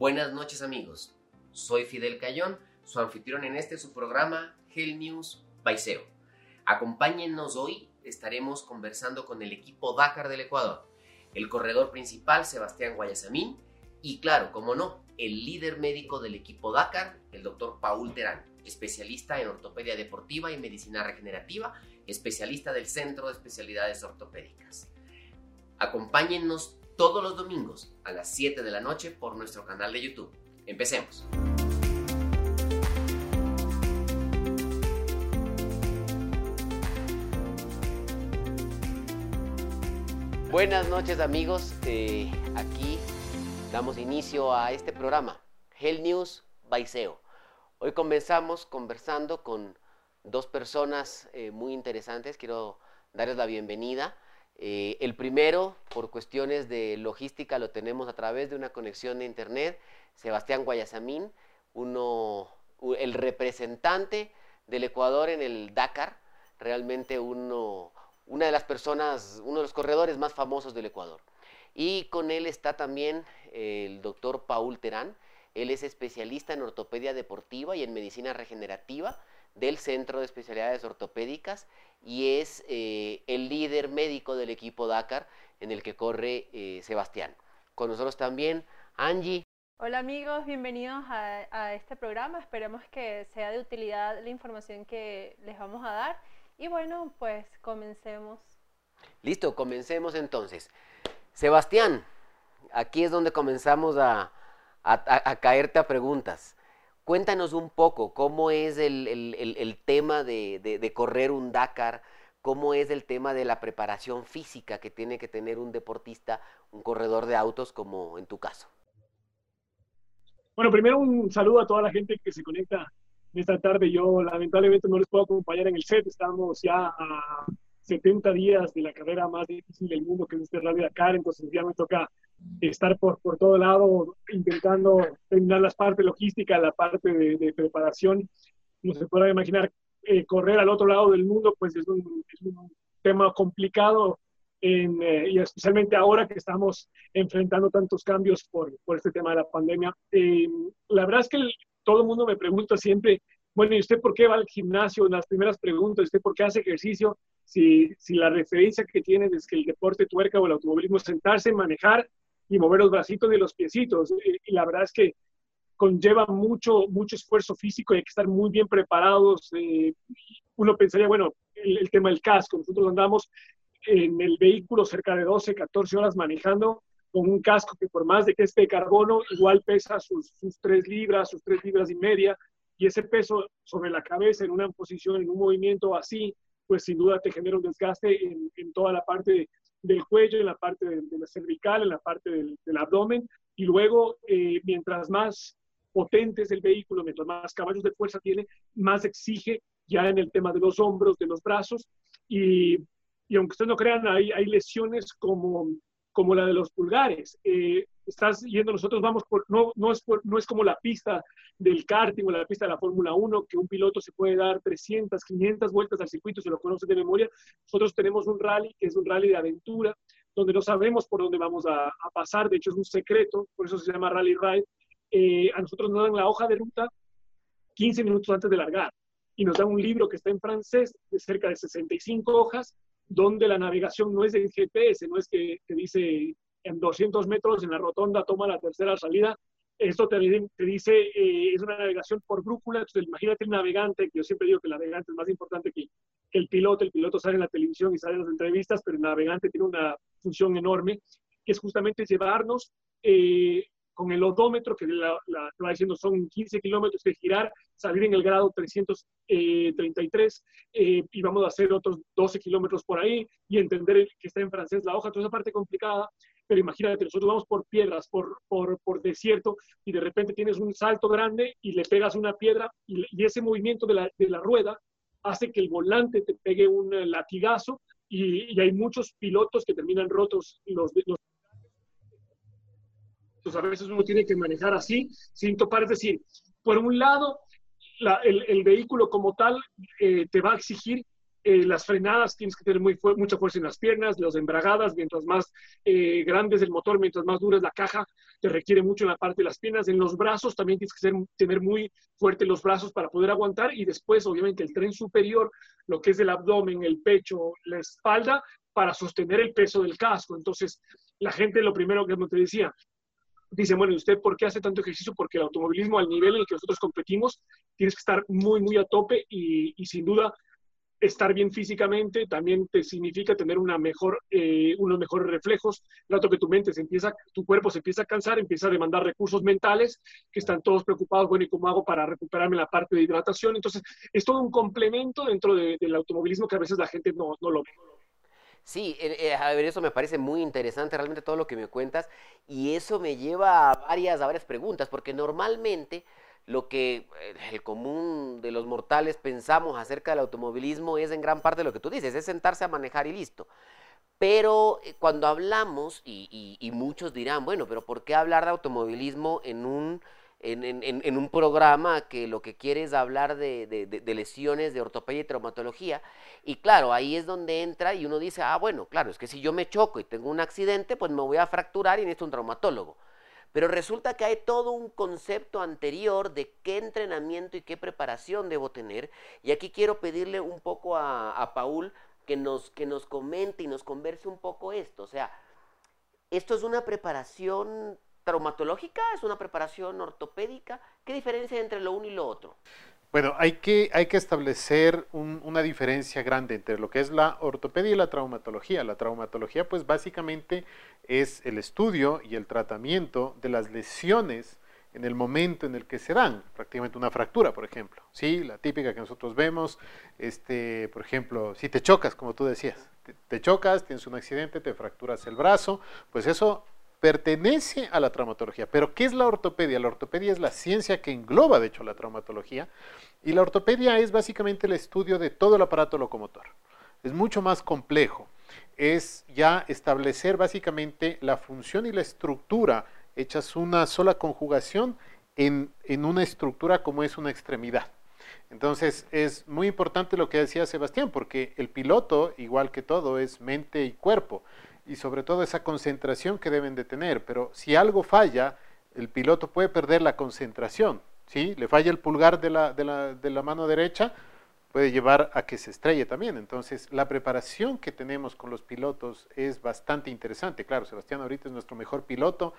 Buenas noches amigos, soy Fidel Cayón, su anfitrión en este su programa Hell News Baiseo. Acompáñennos hoy, estaremos conversando con el equipo Dakar del Ecuador, el corredor principal Sebastián Guayasamín y claro, como no, el líder médico del equipo Dakar, el doctor Paul Terán, especialista en ortopedia deportiva y medicina regenerativa, especialista del Centro de Especialidades Ortopédicas. Acompáñennos todos los domingos a las 7 de la noche por nuestro canal de YouTube. Empecemos. Buenas noches amigos, eh, aquí damos inicio a este programa, Hell News Baiseo. Hoy comenzamos conversando con dos personas eh, muy interesantes, quiero darles la bienvenida. Eh, el primero, por cuestiones de logística, lo tenemos a través de una conexión de internet, Sebastián Guayasamín, uno, el representante del Ecuador en el Dakar, realmente uno, una de las personas, uno de los corredores más famosos del Ecuador. Y con él está también el doctor Paul Terán, él es especialista en ortopedia deportiva y en medicina regenerativa del Centro de Especialidades Ortopédicas y es eh, el líder médico del equipo Dakar en el que corre eh, Sebastián. Con nosotros también Angie. Hola amigos, bienvenidos a, a, este programa. Esperemos que sea de utilidad la información que les vamos a dar. Y bueno, pues comencemos. Listo, comencemos entonces. Sebastián, aquí es donde comenzamos a, a, caerte a preguntas. Cuéntanos un poco cómo es el, tema de, correr un Dakar, cómo es el tema de la preparación física que tiene que tener un deportista, un corredor de autos como en tu caso. Bueno, primero un saludo a toda la gente que se conecta esta tarde. Yo lamentablemente no les puedo acompañar en el set, estamos ya a 70 días de la carrera más difícil del mundo que es este Rally Dakar, entonces ya me toca estar por, por todo lado intentando terminar las partes logísticas, la parte de, preparación. No se puede imaginar eh, correr al otro lado del mundo, pues es un, es un tema complicado en, eh, y especialmente ahora que estamos enfrentando tantos cambios por, por este tema de la pandemia. Eh, la verdad es que todo el mundo me pregunta siempre, bueno, ¿y usted por qué va al gimnasio? Las primeras preguntas, ¿usted por qué hace ejercicio? Si, si la referencia que tiene es que el deporte tuerca o el automovilismo es sentarse, manejar y mover los bracitos y los piecitos. Y la verdad es que conlleva mucho, mucho esfuerzo físico y hay que estar muy bien preparados. Eh, uno pensaría, bueno, el, tema del casco. Nosotros andamos en el vehículo cerca de 12, 14 horas manejando con un casco que por más de que esté de carbono, igual pesa sus, sus 3 libras, sus 3 libras y media. Y ese peso sobre la cabeza en una posición, en un movimiento así, pues sin duda te genera un desgaste en, en toda la parte del cuello, en la parte de, la cervical, en la parte del, abdomen, y luego eh, mientras más potente es el vehículo, mientras más caballos de fuerza tiene, más exige ya en el tema de los hombros, de los brazos, y, y aunque ustedes no crean, hay, hay lesiones como, como la de los pulgares. Eh, estás yendo, nosotros vamos por, no, no, es no es como la pista del karting o la pista de la Fórmula 1, que un piloto se puede dar 300, 500 vueltas al circuito, se lo conoce de memoria. Nosotros tenemos un rally que es un rally de aventura, donde no sabemos por dónde vamos a, pasar, de hecho es un secreto, por eso se llama Rally Ride. Eh, a nosotros nos dan la hoja de ruta 15 minutos antes de largar y nos dan un libro que está en francés de cerca de 65 hojas, donde la navegación no es de GPS, no es que te dice en 200 metros en la rotonda toma la tercera salida. Esto te, te dice, eh, es una navegación por brújula, entonces imagínate el navegante, que yo siempre digo que el navegante es más importante que, el piloto, el piloto sale en la televisión y sale en las entrevistas, pero el navegante tiene una función enorme, que es justamente llevarnos eh, con el odómetro, que la, la, va diciendo son 15 kilómetros de girar, salir en el grado 333 eh, y vamos a hacer otros 12 kilómetros por ahí y entender que está en francés la hoja, toda esa parte complicada pero imagínate, nosotros vamos por piedras, por, por, por, desierto, y de repente tienes un salto grande y le pegas una piedra, y, ese movimiento de la, de la, rueda hace que el volante te pegue un latigazo, y, y hay muchos pilotos que terminan rotos los, los entonces a veces uno tiene que manejar así, sin topar, es decir, por un lado, la, el, el, vehículo como tal eh, te va a exigir eh, las frenadas tienes que tener muy mucha fuerza en las piernas, las embragadas, mientras más eh, grande es el motor, mientras más dura es la caja, te requiere mucho en la parte de las piernas. En los brazos también tienes que tener muy fuerte los brazos para poder aguantar y después, obviamente, el tren superior, lo que es el abdomen, el pecho, la espalda, para sostener el peso del casco. Entonces, la gente lo primero que te decía, dice, bueno, ¿y usted por qué hace tanto ejercicio? Porque el automovilismo al nivel en el que nosotros competimos, tienes que estar muy, muy a tope y sin duda estar bien físicamente también te significa tener una mejor, eh, unos mejores reflejos. Rato que tu mente se empieza, tu cuerpo se empieza a cansar, empieza a demandar recursos mentales que están todos preocupados, bueno, ¿y cómo hago para recuperarme la parte de hidratación? Entonces, es todo un complemento dentro del automovilismo que a veces la gente no, no lo ve. Sí, eh, eh, a ver, eso me parece muy interesante realmente todo lo que me cuentas y eso me lleva a varias, a varias preguntas, porque normalmente lo que eh, el común de los mortales pensamos acerca del automovilismo es en gran parte lo que tú dices, es sentarse a manejar y listo. Pero eh, cuando hablamos, y, muchos dirán, bueno, pero ¿por qué hablar de automovilismo en un, en, un programa que lo que quiere es hablar de, lesiones, de ortopedia y traumatología? Y claro, ahí es donde entra y uno dice, ah, bueno, claro, es que si yo me choco y tengo un accidente, pues me voy a fracturar y necesito un traumatólogo. Pero resulta que hay todo un concepto anterior de qué entrenamiento y qué preparación debo tener. Y aquí quiero pedirle un poco a, Paul que nos, que nos comente y nos converse un poco esto. O sea, ¿esto es una preparación traumatológica? ¿Es una preparación ortopédica? ¿Qué diferencia hay entre lo uno y lo otro? Bueno, hay que, hay que establecer una diferencia grande entre lo que es la ortopedia y la traumatología. La traumatología, pues básicamente es el estudio y el tratamiento de las lesiones en el momento en el que se dan, prácticamente una fractura, por ejemplo. Sí, la típica que nosotros vemos, este, por ejemplo, si te chocas, como tú decías, te chocas, tienes un accidente, te fracturas el brazo, pues eso pertenece a la traumatología. Pero ¿qué es la ortopedia? La ortopedia es la ciencia que engloba, de hecho, la traumatología. Y la ortopedia es básicamente el estudio de todo el aparato locomotor. Es mucho más complejo. Es ya establecer básicamente la función y la estructura hechas una sola conjugación en, en una estructura como es una extremidad. Entonces es muy importante lo que decía Sebastián, porque el piloto, igual que todo, es mente y cuerpo y sobre todo esa concentración que deben de tener. Pero si algo falla, el piloto puede perder la concentración. ¿sí? Le falla el pulgar de la, de la, de la mano derecha, puede llevar a que se estrelle también. Entonces, la preparación que tenemos con los pilotos es bastante interesante. Claro, Sebastián ahorita es nuestro mejor piloto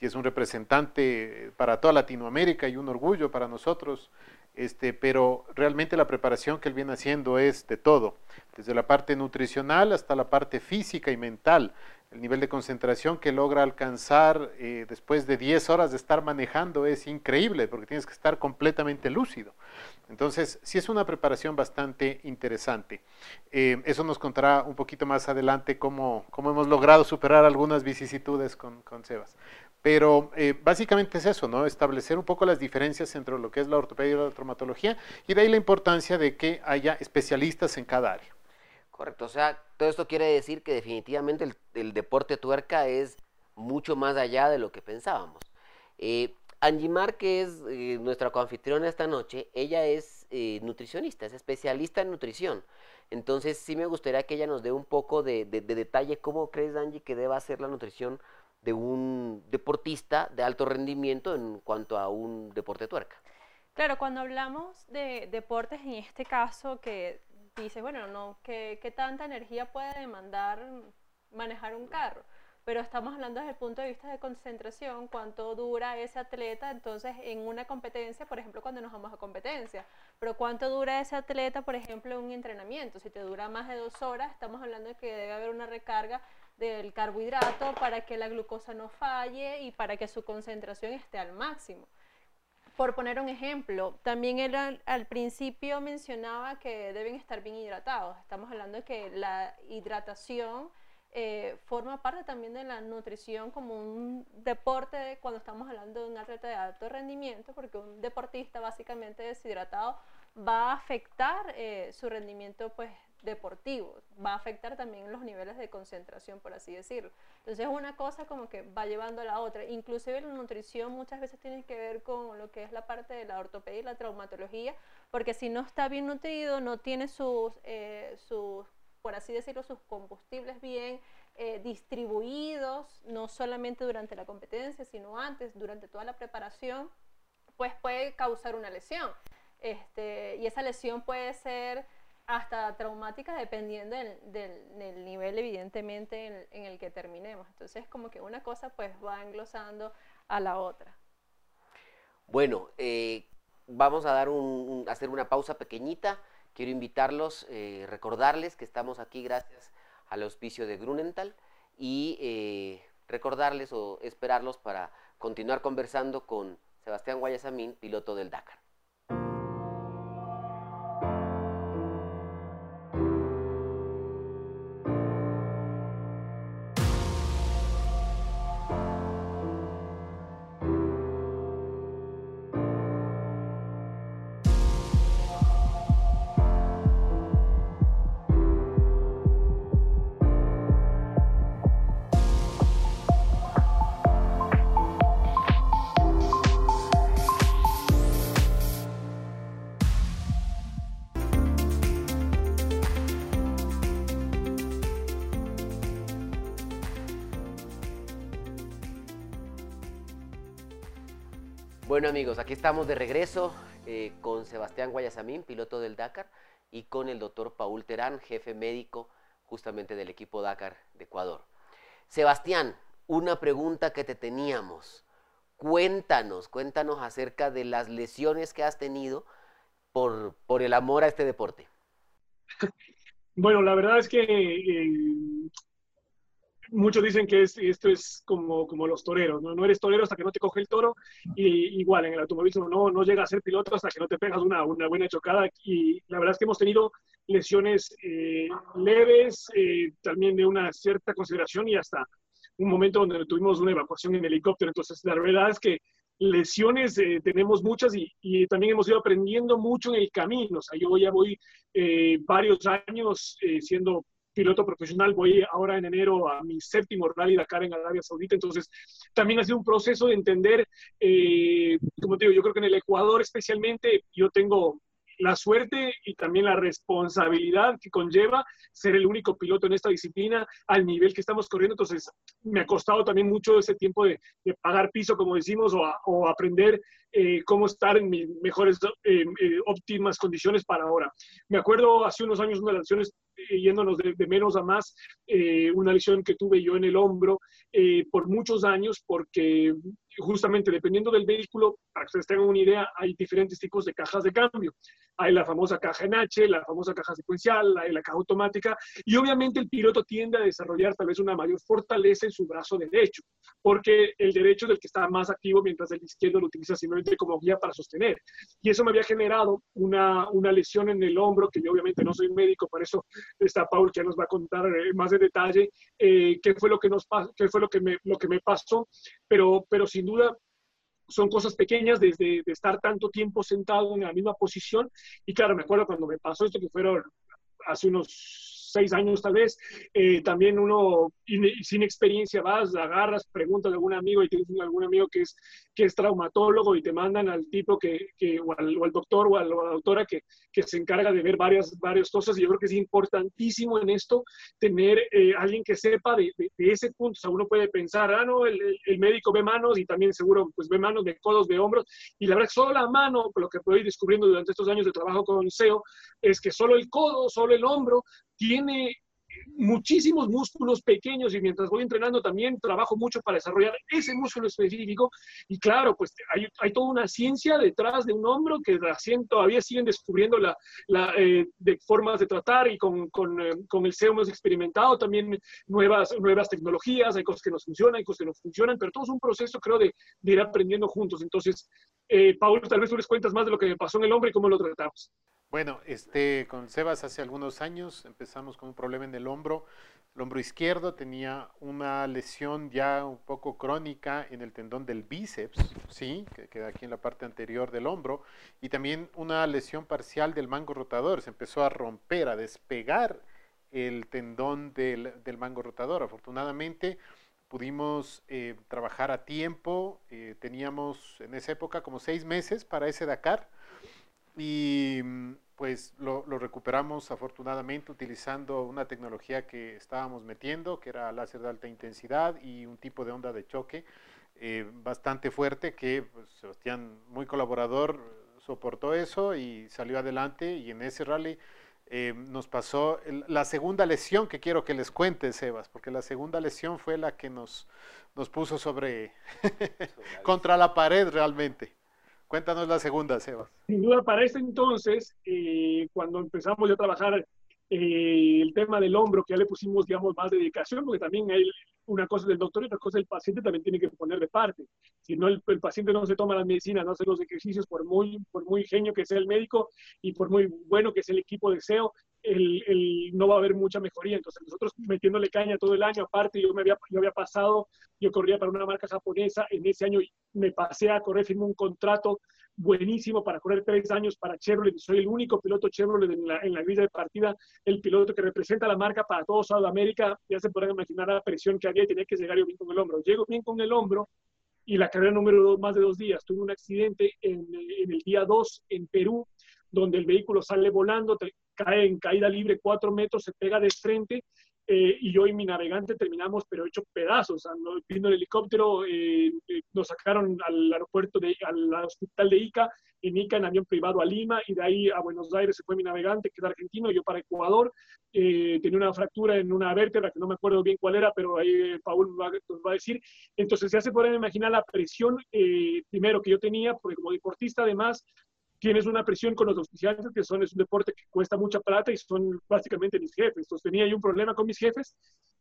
y es un representante para toda Latinoamérica y un orgullo para nosotros este, pero realmente la preparación que él viene haciendo es de todo, desde la parte nutricional hasta la parte física y mental el nivel de concentración que logra alcanzar eh, después de 10 horas de estar manejando es increíble porque tienes que estar completamente lúcido. Entonces, sí es una preparación bastante interesante. Eh, eso nos contará un poquito más adelante cómo, hemos logrado superar algunas vicisitudes con, con Sebas. Pero eh, básicamente es eso, ¿no? Establecer un poco las diferencias entre lo que es la ortopedia y la traumatología y de ahí la importancia de que haya especialistas en cada área. Correcto, o sea, todo esto quiere decir que definitivamente el, deporte tuerca es mucho más allá de lo que pensábamos. Eh, Angie Mar, que es eh, nuestra coanfitriona esta noche, ella es eh, nutricionista, es especialista en nutrición. Entonces sí me gustaría que ella nos dé un poco de, detalle cómo crees, Angie, que deba ser la nutrición de un deportista de alto rendimiento en cuanto a un deporte tuerca. Claro, cuando hablamos de deportes, en este caso, que dices, bueno, no, ¿qué, ¿qué, tanta energía puede demandar manejar un carro? Pero estamos hablando desde el punto de vista de concentración, cuánto dura ese atleta, entonces en una competencia, por ejemplo, cuando nos vamos a competencia, pero cuánto dura ese atleta, por ejemplo, en un entrenamiento. Si te dura más de dos horas, estamos hablando de que debe haber una recarga del carbohidrato para que la glucosa no falle y para que su concentración esté al máximo. Por poner un ejemplo, también él al, principio mencionaba que deben estar bien hidratados. Estamos hablando de que la hidratación eh, forma parte también de la nutrición como un deporte cuando estamos hablando de un atleta de alto rendimiento, porque un deportista básicamente deshidratado va a afectar eh, su rendimiento pues, deportivo, va a afectar también los niveles de concentración, por así decirlo. Entonces una cosa como que va llevando a la otra. Inclusive la nutrición muchas veces tiene que ver con lo que es la parte de la ortopedia y la traumatología, porque si no está bien nutrido, no tiene sus, eh, sus por así decirlo, sus combustibles bien eh, distribuidos, no solamente durante la competencia, sino antes, durante toda la preparación, pues puede causar una lesión. Este, y esa lesión puede ser hasta traumática dependiendo del, nivel evidentemente en, el que terminemos. Entonces como que una cosa pues va englosando a la otra. Bueno, eh, vamos a dar un, hacer una pausa pequeñita. Quiero invitarlos, eh, recordarles que estamos aquí gracias al auspicio de Grunenthal y eh, recordarles o esperarlos para continuar conversando con Sebastián Guayasamín, piloto del Dakar. Amigos, aquí estamos de regreso eh, con Sebastián Guayasamín, piloto del Dakar, y con el doctor Paul Terán, jefe médico justamente del equipo Dakar de Ecuador. Sebastián, una pregunta que te teníamos. Cuéntanos, cuéntanos acerca de las lesiones que has tenido por, por el amor a este deporte. Bueno, la verdad es que eh, muchos dicen que esto es como, como los toreros, ¿no? no eres torero hasta que no te coge el toro, y igual en el automovilismo no, no llega a ser piloto hasta que no te pegas una, una buena chocada, y la verdad es que hemos tenido lesiones eh, leves, eh, también de una cierta consideración y hasta un momento donde tuvimos una evacuación en helicóptero, entonces la verdad es que lesiones eh, tenemos muchas y, y, también hemos ido aprendiendo mucho en el camino, o sea, yo ya voy varios años siendo piloto profesional, voy ahora en enero a mi séptimo Rally Dakar en Arabia Saudita, entonces también ha sido un proceso de entender, eh, como te digo, yo creo que en el Ecuador especialmente yo tengo la suerte y también la responsabilidad que conlleva ser el único piloto en esta disciplina al nivel que estamos corriendo. Entonces, me ha costado también mucho ese tiempo de, pagar piso, como decimos, o, aprender eh, cómo estar en mis mejores, eh, óptimas condiciones para ahora. Me acuerdo hace unos años una de las lecciones eh, yéndonos de, menos a más, eh, una lesión que tuve yo en el hombro eh, por muchos años, porque justamente dependiendo del vehículo, para que ustedes tengan una idea, hay diferentes tipos de cajas de cambio. Hay la famosa caja en H, la famosa caja secuencial, la, la caja automática, y obviamente el piloto tiende a desarrollar tal vez una mayor fortaleza en su brazo derecho, porque el derecho es el que está más activo, mientras el izquierdo lo utiliza simplemente como guía para sostener. Y eso me había generado una, una lesión en el hombro, que yo obviamente no soy médico, por eso está Paul que nos va a contar eh, más de detalle eh, qué fue lo que nos qué fue lo que me, lo que me pasó, pero, pero sin duda son cosas pequeñas desde de estar tanto tiempo sentado en la misma posición. Y claro, me acuerdo cuando me pasó esto, que fueron hace unos seis años tal vez, eh, también uno sin experiencia vas, agarras, preguntas de algún amigo y tienes algún amigo que es, que es traumatólogo y te mandan al tipo que, que o, al, doctor o a la doctora que, que, se encarga de ver varias, varias cosas y yo creo que es importantísimo en esto tener eh, alguien que sepa de, de, ese punto. O sea, uno puede pensar, ah, no, el, el, médico ve manos y también seguro pues ve manos, de codos, de hombros y la verdad solo la mano, lo que ir descubriendo durante estos años de trabajo con SEO, es que solo el codo, solo el hombro tiene muchísimos músculos pequeños y mientras voy entrenando también trabajo mucho para desarrollar ese músculo específico y claro, pues hay, hay toda una ciencia detrás de un hombro que recién todavía siguen descubriendo la, la eh, de formas de tratar y con, con, eh, con, el SEO hemos experimentado también nuevas, nuevas tecnologías, hay cosas que nos funcionan, hay cosas que no funcionan, pero todo es un proceso creo de, de ir aprendiendo juntos. Entonces, eh, Paul, tal vez tú les cuentas más de lo que me pasó en el hombre y cómo lo tratamos. Bueno, este, con Sebas hace algunos años empezamos con un problema en el hombro. el hombro izquierdo, tenía una lesión ya un poco crónica en el tendón del bíceps, ¿sí? que queda aquí en la parte anterior del hombro, y también una lesión parcial del mango rotador. Se empezó a romper, a despegar el tendón del, mango rotador. Afortunadamente pudimos eh, trabajar a tiempo, eh, teníamos en esa época como seis meses para ese Dakar y mm, pues lo, recuperamos afortunadamente utilizando una tecnología que estábamos metiendo, que era láser de alta intensidad y un tipo de onda de choque eh, bastante fuerte que pues, Sebastián, muy colaborador, soportó eso y salió adelante y en ese rally eh, nos pasó la segunda lesión que quiero que les cuente, Sebas, porque la segunda lesión fue la que nos, nos puso sobre contra la pared realmente. Cuéntanos la segunda, Sebas. Sin duda, para ese entonces, eh, cuando empezamos a trabajar eh, el tema del hombro, que ya le pusimos, digamos, más dedicación, porque también hay una cosa del doctor y otra cosa del paciente también tiene que poner de parte. Si no, el, paciente no se toma la medicina, no hace los ejercicios, por muy, por muy genio que sea el médico y por muy bueno que sea el equipo de SEO, el, el, no va a haber mucha mejoría. Entonces, nosotros metiéndole caña todo el año, aparte, yo me había, yo había pasado, yo corría para una marca japonesa, en ese año me pasé a correr, firmé un contrato buenísimo para correr tres años para Chevrolet. Soy el único piloto Chevrolet en la, en la grilla de partida, el piloto que representa la marca para todo Sudamérica. Ya se podrán imaginar la presión que había y tenía que llegar yo bien con el hombro. Llego bien con el hombro y la carrera número dos, más de dos días. Tuve un accidente en, en el día 2 en Perú, donde el vehículo sale volando, cae en caída libre cuatro metros, se pega de frente eh, y yo y mi navegante terminamos, pero hecho pedazos. vino el helicóptero, eh, eh, nos sacaron al aeropuerto, de, al hospital de Ica, en Ica en avión privado a Lima, y de ahí a Buenos Aires se fue mi navegante, que es argentino, yo para Ecuador. tenía una fractura en una vértebra, que no me acuerdo bien cuál era, pero ahí Paul va, nos va a decir. Entonces ya se pueden imaginar la presión, primero, que yo tenía, porque como deportista además, tienes una presión con los auspiciantes, que son, es un deporte que cuesta mucha plata y son básicamente mis jefes. Entonces tenía ahí un problema con mis jefes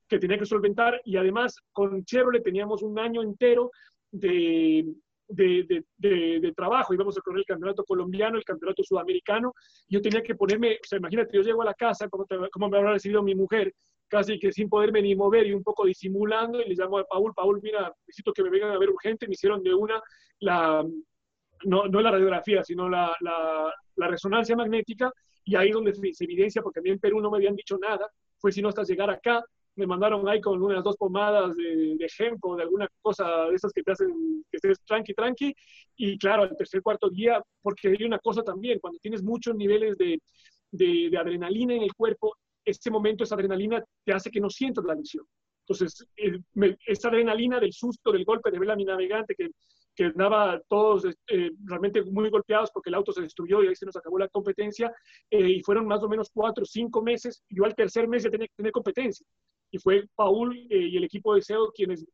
que tenía que solventar y además con Chevrolet teníamos un año entero de, de, de, de, trabajo. Íbamos a correr el campeonato colombiano, el campeonato sudamericano. Yo tenía que ponerme, o sea, imagínate, yo llego a la casa, como, como me habrá recibido mi mujer, casi que sin poderme ni mover y un poco disimulando, y le llamo a Paul, Paul, mira, necesito que me vengan a ver urgente. Me hicieron de una la, no, no la radiografía, sino la, la, resonancia magnética, y ahí donde se, evidencia, porque a mí en Perú no me habían dicho nada, fue sino hasta llegar acá, me mandaron ahí con unas dos pomadas de, de de alguna cosa de esas que te hacen que estés tranqui, tranqui, y claro, al tercer, cuarto día, porque hay una cosa también, cuando tienes muchos niveles de, de, adrenalina en el cuerpo, ese momento, esa adrenalina te hace que no sientas la lesión. Entonces, esa adrenalina del susto, del golpe de ver a mi navegante que que andaba todos eh, realmente muy golpeados porque el auto se destruyó y ahí se nos acabó la competencia eh, y fueron más o menos cuatro o cinco meses. Yo al tercer mes ya tenía que tener competencia y fue Paul eh, y el equipo de SEO quienes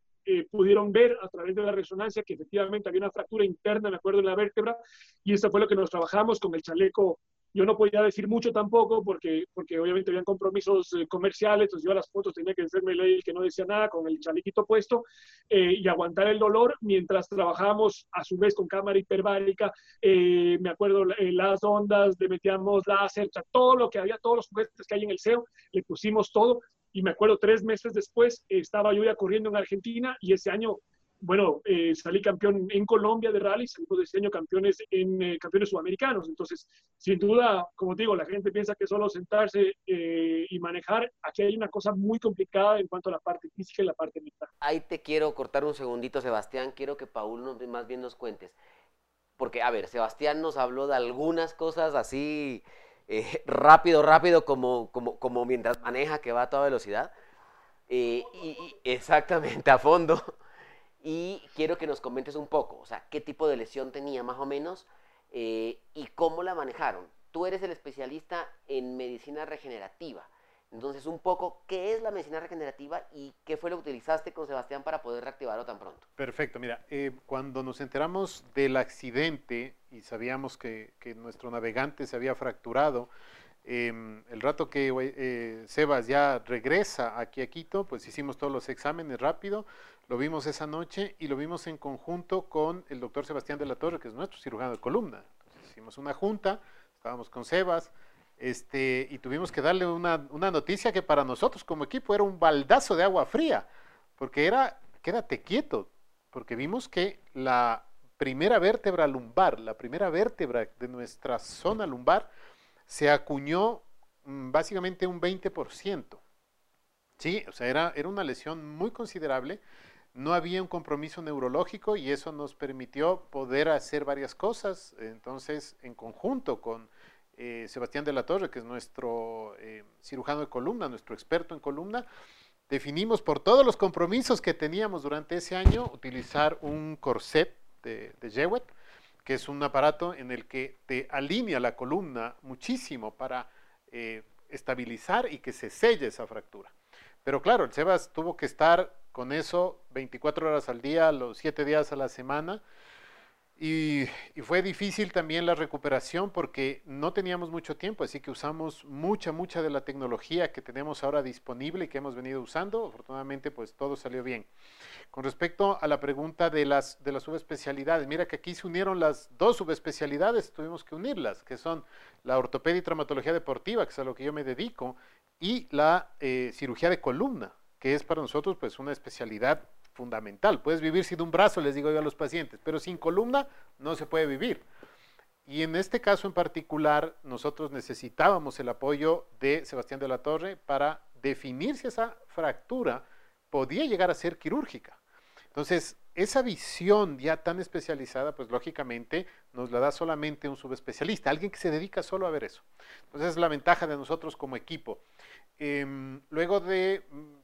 pudieron ver a través de la resonancia que efectivamente había una fractura interna, me acuerdo, en la vértebra y eso fue lo que nos trabajamos con el chaleco yo no podía decir mucho tampoco porque, porque obviamente habían compromisos eh, comerciales, entonces yo a las fotos tenía que hacerme el que no decía nada con el chalequito puesto eh, y aguantar el dolor mientras trabajábamos a su vez con cámara hiperbárica, eh, me acuerdo las ondas, le metíamos láser, o sea, todo lo que había, todos los juguetes que hay en el SEO, le pusimos todo y me acuerdo tres meses después estaba yo ya corriendo en Argentina y ese año bueno, eh, salí campeón en Colombia de rally, salimos de ese año campeones en eh, campeones sudamericanos. Entonces, sin duda, como digo, la gente piensa que solo sentarse eh, y manejar, aquí hay una cosa muy complicada en cuanto a la parte física y la parte mental. Ahí te quiero cortar un segundito, Sebastián. Quiero que Paul nos, más bien nos cuentes. Porque, a ver, Sebastián nos habló de algunas cosas así rápido, rápido, como, como, como mientras maneja, que va a toda velocidad. y, exactamente, a fondo y quiero que nos comentes un poco, o sea, qué tipo de lesión tenía más o menos eh, y cómo la manejaron. Tú eres el especialista en medicina regenerativa. Entonces, un poco, ¿qué es la medicina regenerativa y qué fue lo que utilizaste con Sebastián para poder reactivarlo tan pronto? Perfecto, mira, eh, cuando nos enteramos del accidente y sabíamos que, que nuestro navegante se había fracturado, Em, el rato que eh, Sebas ya regresa aquí a Quito, pues hicimos todos los exámenes rápido, lo vimos esa noche y lo vimos en conjunto con el doctor Sebastián de la Torre, que es nuestro cirujano de columna. hicimos una junta, estábamos con Sebas, este, y tuvimos que darle una, una, noticia que para nosotros como equipo era un baldazo de agua fría, porque era, quédate quieto, porque vimos que la primera vértebra lumbar, la primera vértebra de nuestra zona lumbar, se acuñó mm, básicamente un 20%. Sí, o sea, era, era una lesión muy considerable, no había un compromiso neurológico y eso nos permitió poder hacer varias cosas. Entonces, en conjunto con eh, Sebastián de la Torre, que es nuestro eh, cirujano de columna, nuestro experto en columna, definimos por todos los compromisos que teníamos durante ese año utilizar un corset de, de Jewett, que es un aparato en el que te alinea la columna muchísimo para eh, estabilizar y que se selle esa fractura. Pero claro, el Sebas tuvo que estar con eso 24 horas al día, los 7 días a la semana, y, fue difícil también la recuperación porque no teníamos mucho tiempo, así que usamos mucha, mucha de la tecnología que tenemos ahora disponible y que hemos venido usando. Afortunadamente, pues todo salió bien. Con respecto a la pregunta de las, de las subespecialidades, mira que aquí se unieron las dos subespecialidades, tuvimos que unirlas, que son la ortopedia y traumatología deportiva, que es a lo que yo me dedico, y la eh, cirugía de columna, que es para nosotros pues una especialidad fundamental. Puedes vivir sin un brazo, les digo yo a los pacientes, pero sin columna no se puede vivir. Y en este caso en particular, nosotros necesitábamos el apoyo de Sebastián de la Torre para definir si esa fractura podía llegar a ser quirúrgica. Entonces, esa visión ya tan especializada, pues lógicamente nos la da solamente un subespecialista, alguien que se dedica solo a ver eso. Entonces, es la ventaja de nosotros como equipo. Em, luego de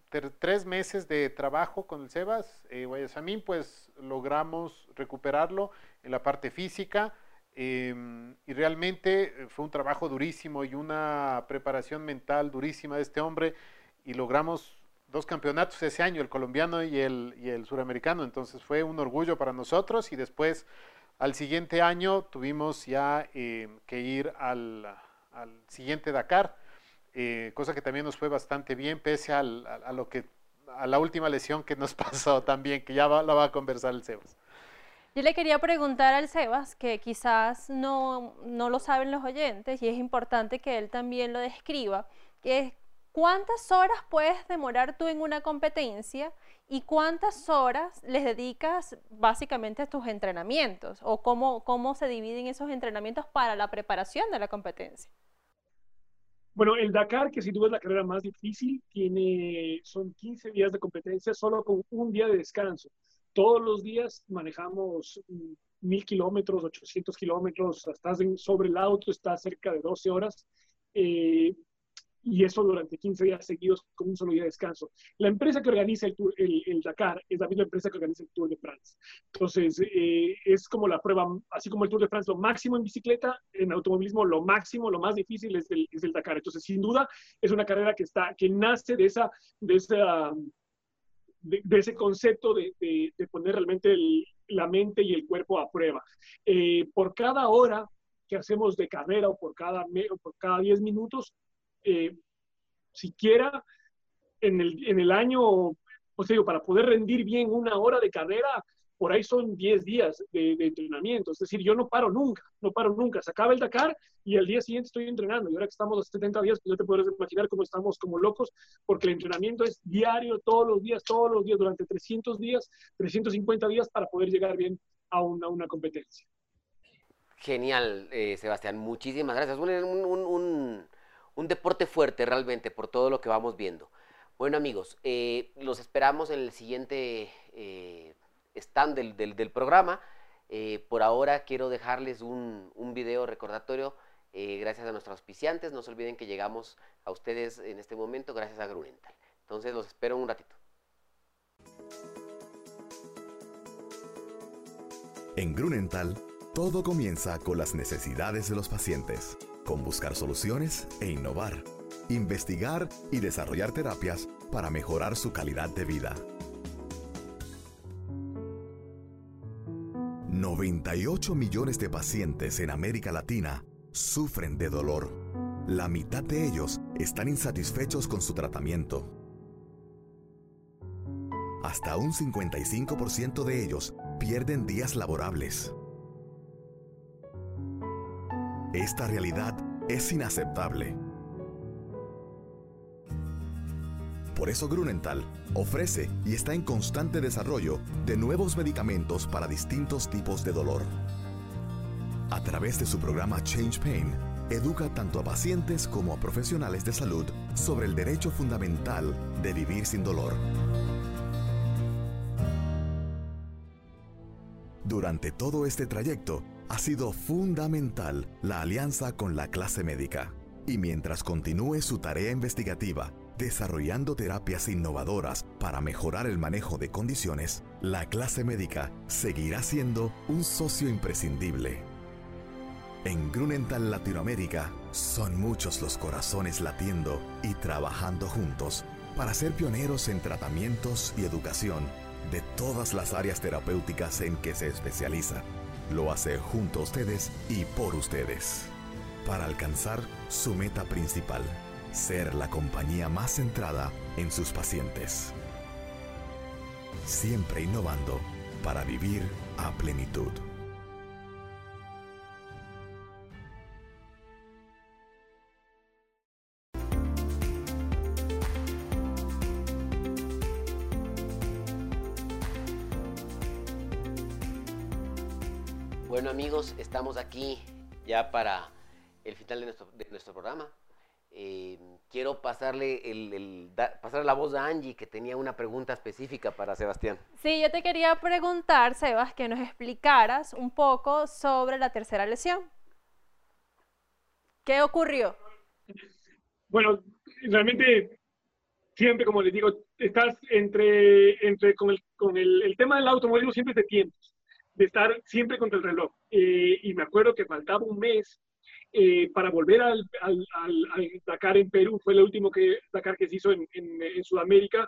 tres meses de trabajo con el Sebas, eh, Guayasamín, pues logramos recuperarlo en la parte física em, y realmente eh, fue un trabajo durísimo y una preparación mental durísima de este hombre y logramos dos campeonatos ese año, el colombiano y el, y el suramericano, entonces fue un orgullo para nosotros y después al siguiente año tuvimos ya em, que ir al, al siguiente Dakar eh, cosa que también nos fue bastante bien, pese a, lo que, a la última lesión que nos pasó también, que ya la va a conversar el Sebas. Yo le quería preguntar al Sebas, que quizás no, no lo saben los oyentes, y es importante que él también lo describa, que es cuántas horas puedes demorar tú en una competencia y cuántas horas les dedicas básicamente a tus entrenamientos o cómo, cómo se dividen esos entrenamientos para la preparación de la competencia. Bueno, el Dakar, que sin duda es la carrera más difícil, tiene, son 15 días de competencia solo con un día de descanso. Todos los días manejamos mm, mil kilómetros, 800 kilómetros, estás sobre el auto, estás cerca de 12 horas. Eh, y eso durante 15 días seguidos con un solo día de descanso. La empresa que organiza el, tour, el, Dakar es la misma empresa que organiza el Tour de France. Entonces, eh, es como la prueba, así como el Tour de France, lo máximo en bicicleta, en automovilismo, lo máximo, lo más difícil es el, es el Dakar. Entonces, sin duda, es una carrera que, está, que nace de, esa, de, esa, de, ese concepto de, de, poner realmente la mente y el cuerpo a prueba. Eh, por cada hora que hacemos de carrera o por cada, o por cada 10 minutos, siquiera en el, en el año, o sea, para poder rendir bien una hora de carrera, por ahí son 10 días de, entrenamiento. Es decir, yo no paro nunca, no paro nunca. Se acaba el Dakar y al día siguiente estoy entrenando. Y ahora que estamos a 70 días, pues ya te puedes imaginar cómo estamos como locos, porque el entrenamiento es diario, todos los días, todos los días, durante 300 días, 350 días para poder llegar bien a una, competencia. Genial, eh, Sebastián. Muchísimas gracias. un deporte fuerte realmente por todo lo que vamos viendo. Bueno amigos, eh, los esperamos en el siguiente eh, stand del, programa. Eh, por ahora quiero dejarles un, un video recordatorio gracias a nuestros auspiciantes. No se olviden que llegamos a ustedes en este momento gracias a Grunental. Entonces los espero un ratito. En Grunental, todo comienza con las necesidades de los pacientes con buscar soluciones e innovar, investigar y desarrollar terapias para mejorar su calidad de vida. 98 millones de pacientes en América Latina sufren de dolor. La mitad de ellos están insatisfechos con su tratamiento. Hasta un 55% de ellos pierden días laborables. Esta realidad es inaceptable. Por eso Grunenthal ofrece y está en constante desarrollo de nuevos medicamentos para distintos tipos de dolor. A través de su programa Change Pain, educa tanto a pacientes como a profesionales de salud sobre el derecho fundamental de vivir sin dolor. Durante todo este trayecto, ha sido fundamental la alianza con la clase médica. Y mientras continúe su tarea investigativa desarrollando terapias innovadoras para mejorar el manejo de condiciones, la clase médica seguirá siendo un socio imprescindible. En Grunenthal Latinoamérica son muchos los corazones latiendo y trabajando juntos para ser pioneros en tratamientos y educación de todas las áreas terapéuticas en que se especializa. Lo hace junto a ustedes y por ustedes, para alcanzar su meta principal ser la compañía más centrada en sus pacientes. Siempre innovando para vivir a plenitud. Amigos, estamos aquí ya para el final de nuestro, de nuestro programa. Eh, quiero pasarle, el, pasar la voz a Angie, que tenía una pregunta específica para Sebastián. Sí, yo te quería preguntar, Sebas, que nos explicaras un poco sobre la tercera lesión. ¿Qué ocurrió? Bueno, realmente, siempre, como les digo, estás entre, entre con, el, con el, tema del automovilismo siempre de tiempos, de estar siempre contra el reloj. Eh, y me acuerdo que faltaba un mes eh, para volver al, al, al, Dakar en Perú, fue el último que, Dakar que se hizo en, en, Sudamérica.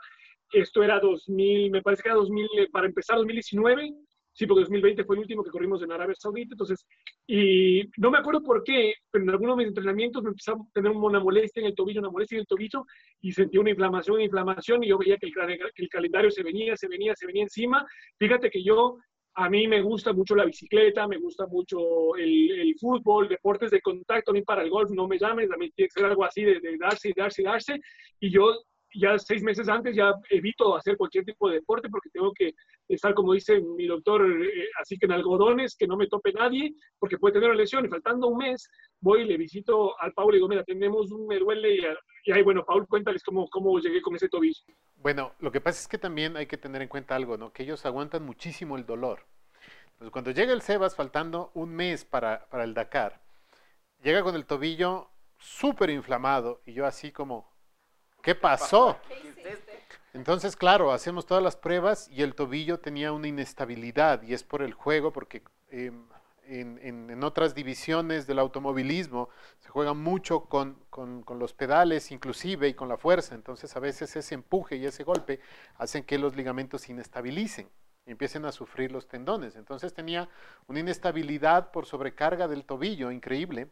Esto era 2000, me parece que era 2000, eh, para empezar 2019, sí, porque 2020 fue el último que corrimos en Arabia Saudita, entonces, y no me acuerdo por qué, pero en algunos de mis entrenamientos me empezaba a tener una molestia en el tobillo, una molestia en el tobillo, y sentí una inflamación, una inflamación, y yo veía que el, que el calendario se venía, se venía, se venía encima. Fíjate que yo a mí me gusta mucho la bicicleta, me gusta mucho el, fútbol, deportes de contacto. A mí para el golf no me llames, a mí tiene que ser algo así de, darse y darse y darse. Y yo ya seis meses antes ya evito hacer cualquier tipo de deporte porque tengo que estar, como dice mi doctor, eh, así que en algodones, que no me tope nadie, porque puede tener una lesión. Y faltando un mes, voy y le visito al Paul y digo, mira, tenemos un, me. Y, y ahí, bueno, Paul, cuéntales cómo, cómo llegué con ese tobillo. Bueno, lo que pasa es que también hay que tener en cuenta algo, ¿no? Que ellos aguantan muchísimo el dolor. Entonces, cuando llega el Sebas, faltando un mes para, para el Dakar, llega con el tobillo súper inflamado y yo así como, ¿qué pasó? Entonces, claro, hacemos todas las pruebas y el tobillo tenía una inestabilidad y es por el juego, porque em, en, otras divisiones del automovilismo se juega mucho con, los pedales inclusive y con la fuerza, entonces a veces ese empuje y ese golpe hacen que los ligamentos se inestabilicen y empiecen a sufrir los tendones. Entonces tenía una inestabilidad por sobrecarga del tobillo increíble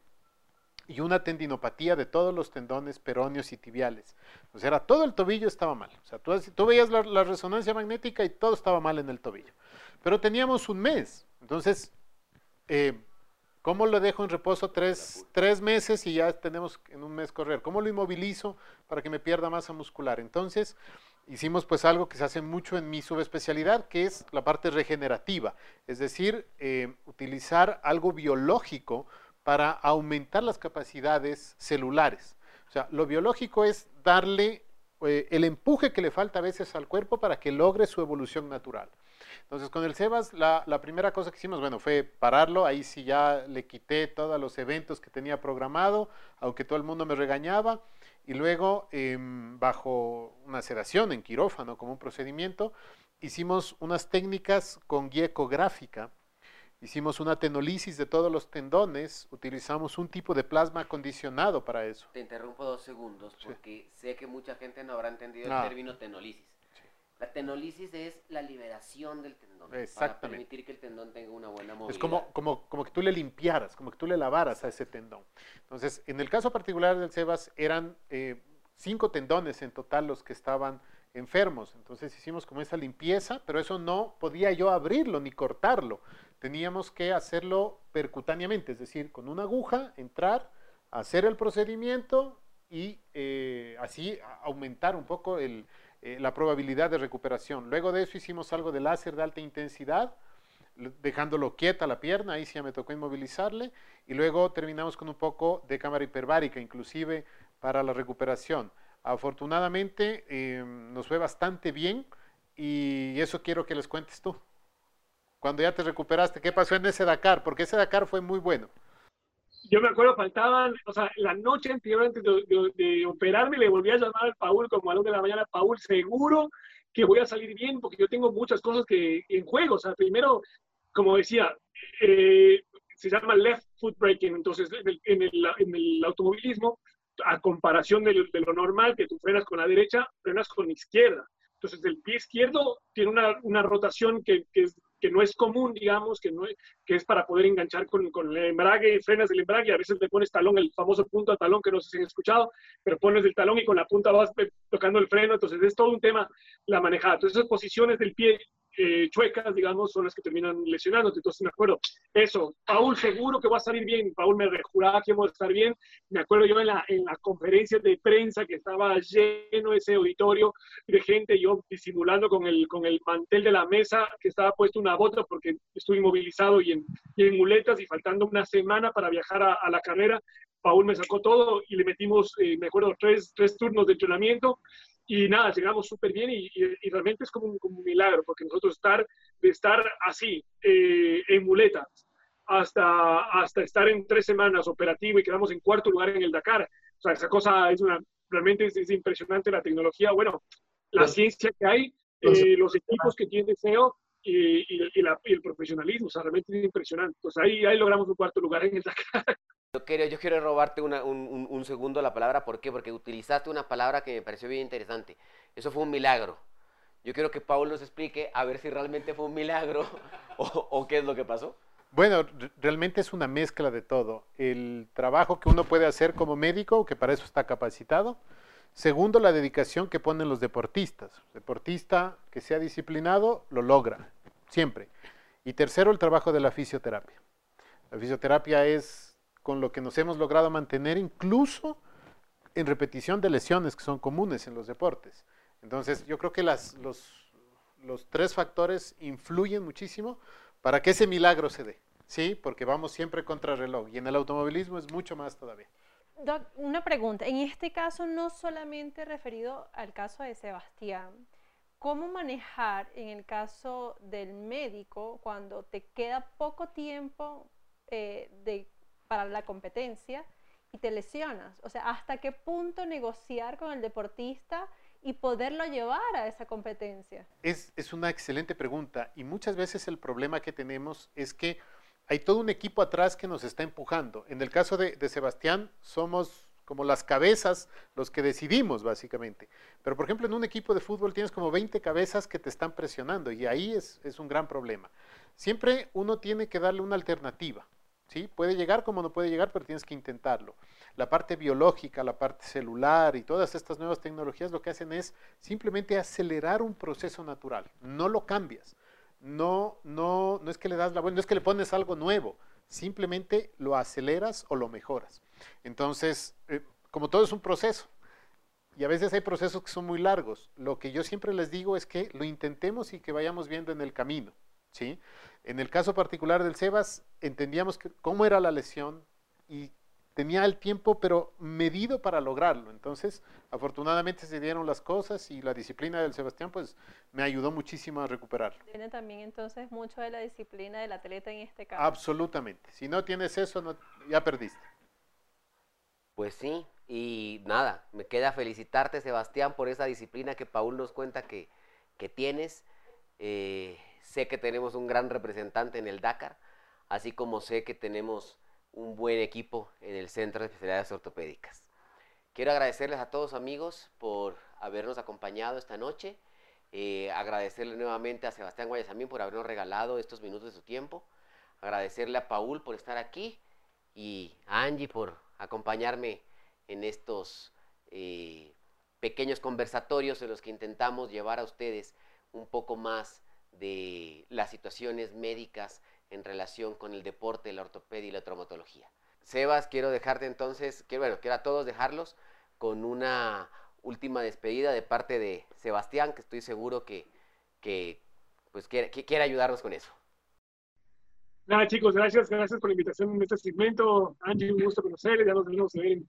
y una tendinopatía de todos los tendones peroneos y tibiales. O sea, era, todo el tobillo estaba mal. O sea, tú, veías la, la, resonancia magnética y todo estaba mal en el tobillo. Pero teníamos un mes. Entonces, eh, ¿cómo lo dejo en reposo tres, tres, meses y ya tenemos en un mes correr? ¿Cómo lo inmovilizo para que me pierda masa muscular? Entonces, hicimos pues algo que se hace mucho en mi subespecialidad, que es la parte regenerativa, es decir, eh, utilizar algo biológico para aumentar las capacidades celulares. O sea, lo biológico es darle eh, el empuje que le falta a veces al cuerpo para que logre su evolución natural. Entonces, con el Sebas, la, primera cosa que hicimos, bueno, fue pararlo. Ahí sí ya le quité todos los eventos que tenía programado, aunque todo el mundo me regañaba. Y luego, em, bajo una sedación en quirófano como un procedimiento, hicimos unas técnicas con guía ecográfica. Hicimos una tenolisis de todos los tendones, utilizamos un tipo de plasma acondicionado para eso. Te interrumpo dos segundos porque sé que mucha gente no habrá entendido el término tenolisis. La tenolisis es la liberación del tendón. Para permitir que el tendón tenga una buena movilidad. Es como, como, como que tú le limpiaras, como que tú le lavaras a ese tendón. Entonces, en el caso particular del Sebas, eran eh, cinco tendones en total los que estaban enfermos. Entonces hicimos como esa limpieza, pero eso no podía yo abrirlo ni cortarlo. Teníamos que hacerlo percutáneamente, es decir, con una aguja, entrar, hacer el procedimiento y eh, así aumentar un poco el, eh, la probabilidad de recuperación. Luego de eso hicimos algo de láser de alta intensidad, dejándolo quieta la pierna, ahí sí ya me tocó inmovilizarle, y luego terminamos con un poco de cámara hiperbárica, inclusive para la recuperación. Afortunadamente eh, nos fue bastante bien y eso quiero que les cuentes tú. Cuando ya te recuperaste, ¿qué pasó en ese Dakar? Porque ese Dakar fue muy bueno yo me acuerdo, faltaban, o sea, la noche anterior antes de, operarme, le volví a llamar al Paul como a las de la mañana, Paul, seguro que voy a salir bien porque yo tengo muchas cosas que en juego. O sea, primero, como decía, eh, se llama left foot braking, entonces en el, en el, automovilismo, a comparación de, lo normal, que tú frenas con la derecha, frenas con la izquierda. Entonces, el pie izquierdo tiene una, una rotación que, que, es que no es común, digamos, que, no, que es para poder enganchar con, con el embrague, frenas el embrague, a veces le pones talón, el famoso punto a talón que no sé si han escuchado, pero pones el talón y con la punta vas tocando el freno, entonces es todo un tema la manejada. Entonces esas posiciones del pie eh, chuecas, digamos, son las que terminan lesionándote. Entonces me acuerdo, eso, Paul seguro que va a salir bien, Paul me rejuraba que íbamos a estar bien. Me acuerdo yo en la, en la conferencia de prensa que estaba lleno ese auditorio de gente, yo disimulando con el, con el mantel de la mesa que estaba puesto una bota porque estuve inmovilizado y en, y en muletas y faltando una semana para viajar a, a la carrera. Paul me sacó todo y le metimos, eh, me acuerdo, tres, tres turnos de entrenamiento y nada, llegamos súper bien y, realmente es como un, milagro, porque nosotros estar, de estar así, eh, en muletas, hasta, hasta estar en tres semanas operativo y quedamos en cuarto lugar en el Dakar. O sea, esa cosa es una, realmente es, impresionante la tecnología, bueno, la ciencia que hay, eh, los equipos que tiene SEO y, y, el profesionalismo, o sea, realmente es impresionante. Pues ahí, ahí logramos un cuarto lugar en el Dakar. Yo quiero, yo quiero robarte un, un, segundo la palabra, ¿por qué? Porque utilizaste una palabra que me pareció bien interesante. Eso fue un milagro. Yo quiero que Paul nos explique a ver si realmente fue un milagro o, o qué es lo que pasó. Bueno, realmente es una mezcla de todo. El trabajo que uno puede hacer como médico, que para eso está capacitado. Segundo, la dedicación que ponen los deportistas. Deportista que sea disciplinado, lo logra, siempre. Y tercero, el trabajo de la fisioterapia. La fisioterapia es con lo que nos hemos logrado mantener incluso en repetición de lesiones que son comunes en los deportes. Entonces, yo creo que las, los, los tres factores influyen muchísimo para que ese milagro se dé, ¿sí? Porque vamos siempre contra el reloj y en el automovilismo es mucho más todavía. Doc, una pregunta. En este caso, no solamente referido al caso de Sebastián, ¿cómo manejar en el caso del médico cuando te queda poco tiempo eh, de para la competencia y te lesionas. O sea, ¿hasta qué punto negociar con el deportista y poderlo llevar a esa competencia? Es, una excelente pregunta y muchas veces el problema que tenemos es que hay todo un equipo atrás que nos está empujando. En el caso de, Sebastián, somos como las cabezas los que decidimos, básicamente. Pero, por ejemplo, en un equipo de fútbol tienes como 20 cabezas que te están presionando y ahí es, es un gran problema. Siempre uno tiene que darle una alternativa. ¿Sí? Puede llegar como no puede llegar, pero tienes que intentarlo. La parte biológica, la parte celular y todas estas nuevas tecnologías lo que hacen es simplemente acelerar un proceso natural. No lo cambias. No, no, no es que le das la no es que le pones algo nuevo, simplemente lo aceleras o lo mejoras. Entonces, eh, como todo es un proceso, y a veces hay procesos que son muy largos, lo que yo siempre les digo es que lo intentemos y que vayamos viendo en el camino. ¿Sí? En el caso particular del Sebas, entendíamos cómo era la lesión y tenía el tiempo, pero medido para lograrlo. Entonces, afortunadamente se dieron las cosas y la disciplina del Sebastián, pues, me ayudó muchísimo a recuperarlo. Tiene también entonces mucho de la disciplina del atleta en este caso. Absolutamente. Si no tienes eso, ya perdiste. Pues sí, y nada, me queda felicitarte, Sebastián, por esa disciplina que Paul nos cuenta que, que tienes. Eh, Sé que tenemos un gran representante en el Dakar, así como sé que tenemos un buen equipo en el Centro de Especialidades Ortopédicas. Quiero agradecerles a todos amigos por habernos acompañado esta noche. Eh, agradecerle nuevamente a Sebastián Guayasamín por habernos regalado estos minutos de su tiempo. Agradecerle a Paul por estar aquí y a Angie por acompañarme en estos eh, pequeños conversatorios en los que intentamos llevar a ustedes un poco más de las situaciones médicas en relación con el deporte, la ortopedia y la traumatología. Sebas, quiero dejarte entonces, bueno, quiero a todos dejarlos con una última despedida de parte de Sebastián, que estoy seguro que, que pues quiere, que quiere ayudarnos con eso. Nada, chicos, gracias, gracias por la invitación en este segmento. Angie, un gusto conocerle, ya nos venimos a ver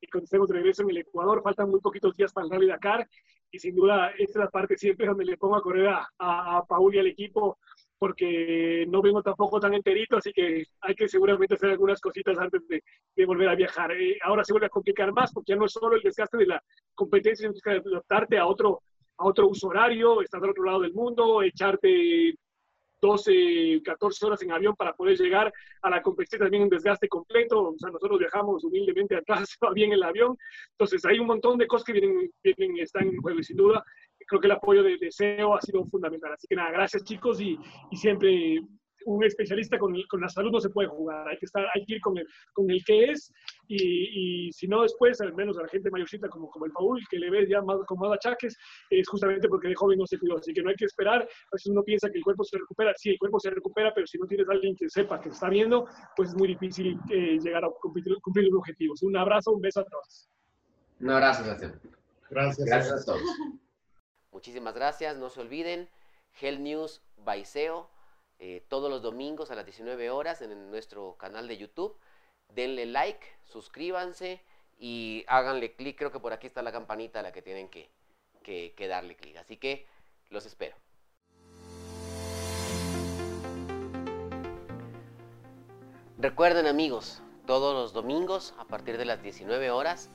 y conocemos de regreso en el Ecuador. Faltan muy poquitos días para el Rally Dakar y sin duda esta es la parte siempre donde le pongo a correr a, a, Paul y al equipo porque no vengo tampoco tan enterito, así que hay que seguramente hacer algunas cositas antes de, de volver a viajar. Eh, ahora se vuelve a complicar más porque ya no es solo el desgaste de la competencia, sino que adaptarte a otro, a otro uso horario, estar al otro lado del mundo, echarte 12, 14 horas en avión para poder llegar a la competencia también un desgaste completo. O sea, nosotros viajamos humildemente atrás, va bien el avión. Entonces, hay un montón de cosas que vienen, vienen están en juego y sin duda creo que el apoyo de Deseo ha sido fundamental. Así que nada, gracias chicos y, y siempre un especialista con, con, la salud no se puede jugar, hay que, estar, hay que ir con el, con el que es y, y, si no después, al menos a la gente mayorcita como, como el Paul, que le ves ya más, con más achaques, es justamente porque de joven no se cuidó, así que no hay que esperar, a veces uno piensa que el cuerpo se recupera, sí, el cuerpo se recupera, pero si no tienes a alguien que sepa que está viendo, pues es muy difícil eh, llegar a cumplir, cumplir los objetivos. Un abrazo, un beso a todos. Un abrazo, Sebastián. Gracias. Gracias a todos. Muchísimas gracias, no se olviden, Hell News Baiseo eh, todos los domingos a las 19 horas en nuestro canal de YouTube. Denle like, suscríbanse y háganle clic. Creo que por aquí está la campanita a la que tienen que, darle clic. Así que los espero. Recuerden amigos, todos los domingos a partir de las 19 horas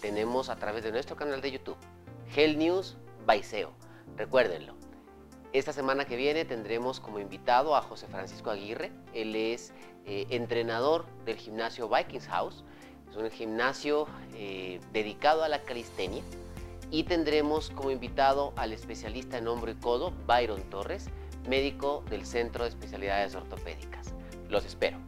tenemos a través de nuestro canal de YouTube Hell News Baiseo. Recuérdenlo. Esta semana que viene tendremos como invitado a José Francisco Aguirre. Él es eh, entrenador del gimnasio Vikings House. Es un gimnasio eh, dedicado a la calistenia. Y tendremos como invitado al especialista en hombro y codo, Byron Torres, médico del Centro de Especialidades Ortopédicas. Los espero.